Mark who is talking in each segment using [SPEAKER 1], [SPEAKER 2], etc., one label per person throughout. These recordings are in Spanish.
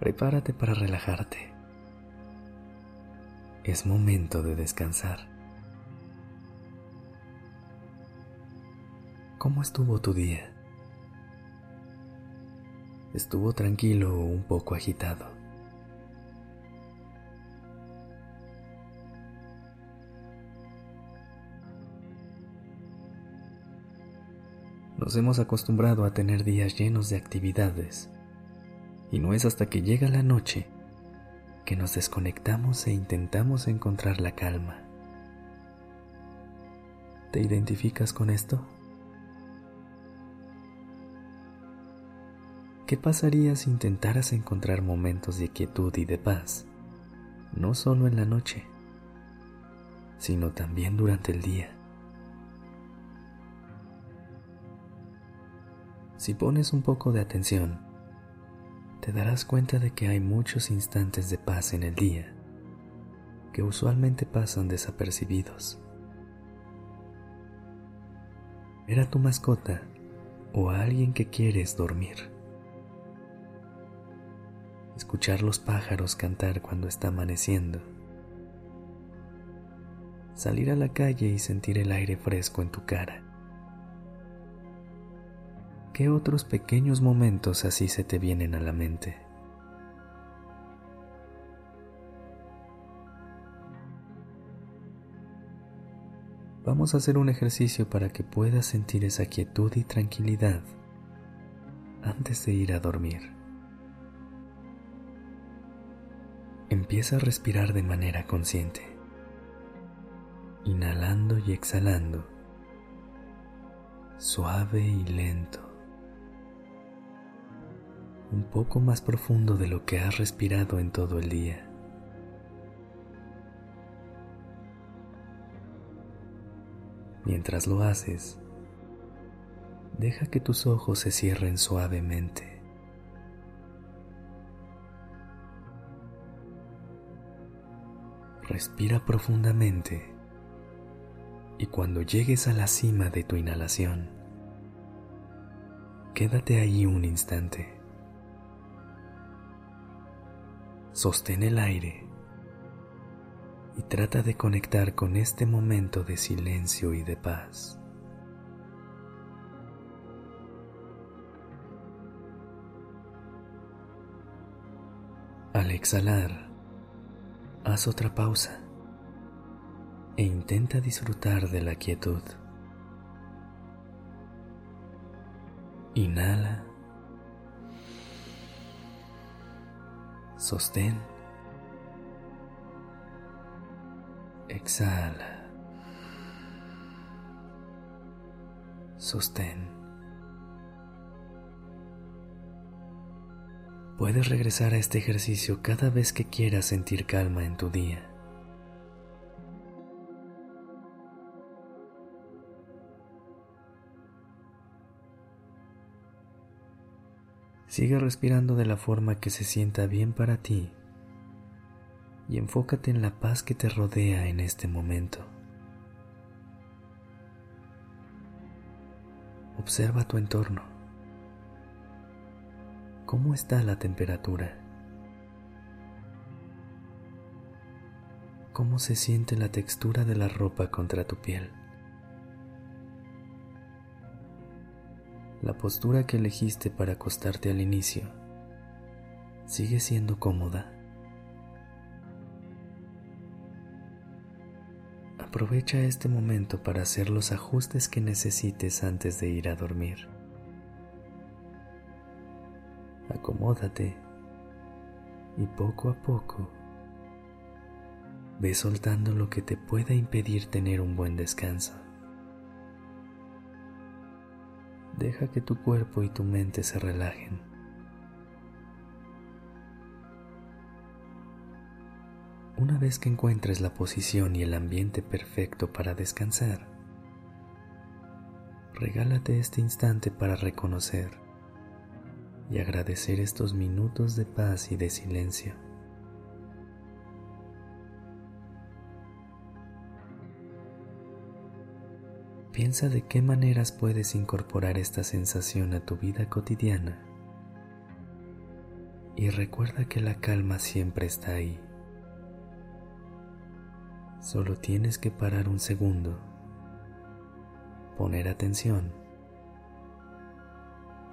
[SPEAKER 1] Prepárate para relajarte. Es momento de descansar. ¿Cómo estuvo tu día? ¿Estuvo tranquilo o un poco agitado? Nos hemos acostumbrado a tener días llenos de actividades y no es hasta que llega la noche que nos desconectamos e intentamos encontrar la calma. ¿Te identificas con esto? ¿Qué pasaría si intentaras encontrar momentos de quietud y de paz, no solo en la noche, sino también durante el día? Si pones un poco de atención, te darás cuenta de que hay muchos instantes de paz en el día que usualmente pasan desapercibidos. Era tu mascota o a alguien que quieres dormir. Escuchar los pájaros cantar cuando está amaneciendo. Salir a la calle y sentir el aire fresco en tu cara ¿Qué otros pequeños momentos así se te vienen a la mente? Vamos a hacer un ejercicio para que puedas sentir esa quietud y tranquilidad antes de ir a dormir. Empieza a respirar de manera consciente, inhalando y exhalando, suave y lento un poco más profundo de lo que has respirado en todo el día. Mientras lo haces, deja que tus ojos se cierren suavemente. Respira profundamente y cuando llegues a la cima de tu inhalación, quédate ahí un instante. Sostén el aire y trata de conectar con este momento de silencio y de paz. Al exhalar, haz otra pausa e intenta disfrutar de la quietud. Inhala Sostén. Exhala. Sostén. Puedes regresar a este ejercicio cada vez que quieras sentir calma en tu día. Sigue respirando de la forma que se sienta bien para ti y enfócate en la paz que te rodea en este momento. Observa tu entorno. ¿Cómo está la temperatura? ¿Cómo se siente la textura de la ropa contra tu piel? La postura que elegiste para acostarte al inicio sigue siendo cómoda. Aprovecha este momento para hacer los ajustes que necesites antes de ir a dormir. Acomódate y poco a poco ve soltando lo que te pueda impedir tener un buen descanso. Deja que tu cuerpo y tu mente se relajen. Una vez que encuentres la posición y el ambiente perfecto para descansar, regálate este instante para reconocer y agradecer estos minutos de paz y de silencio. Piensa de qué maneras puedes incorporar esta sensación a tu vida cotidiana y recuerda que la calma siempre está ahí. Solo tienes que parar un segundo, poner atención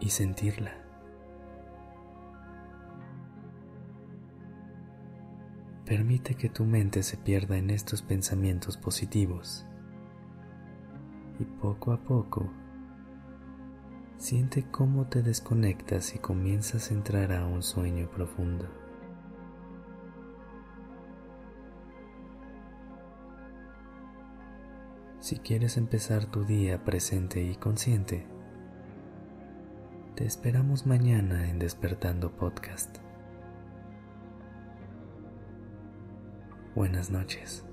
[SPEAKER 1] y sentirla. Permite que tu mente se pierda en estos pensamientos positivos y poco a poco siente cómo te desconectas y comienzas a entrar a un sueño profundo. Si quieres empezar tu día presente y consciente, te esperamos mañana en Despertando Podcast. Buenas noches.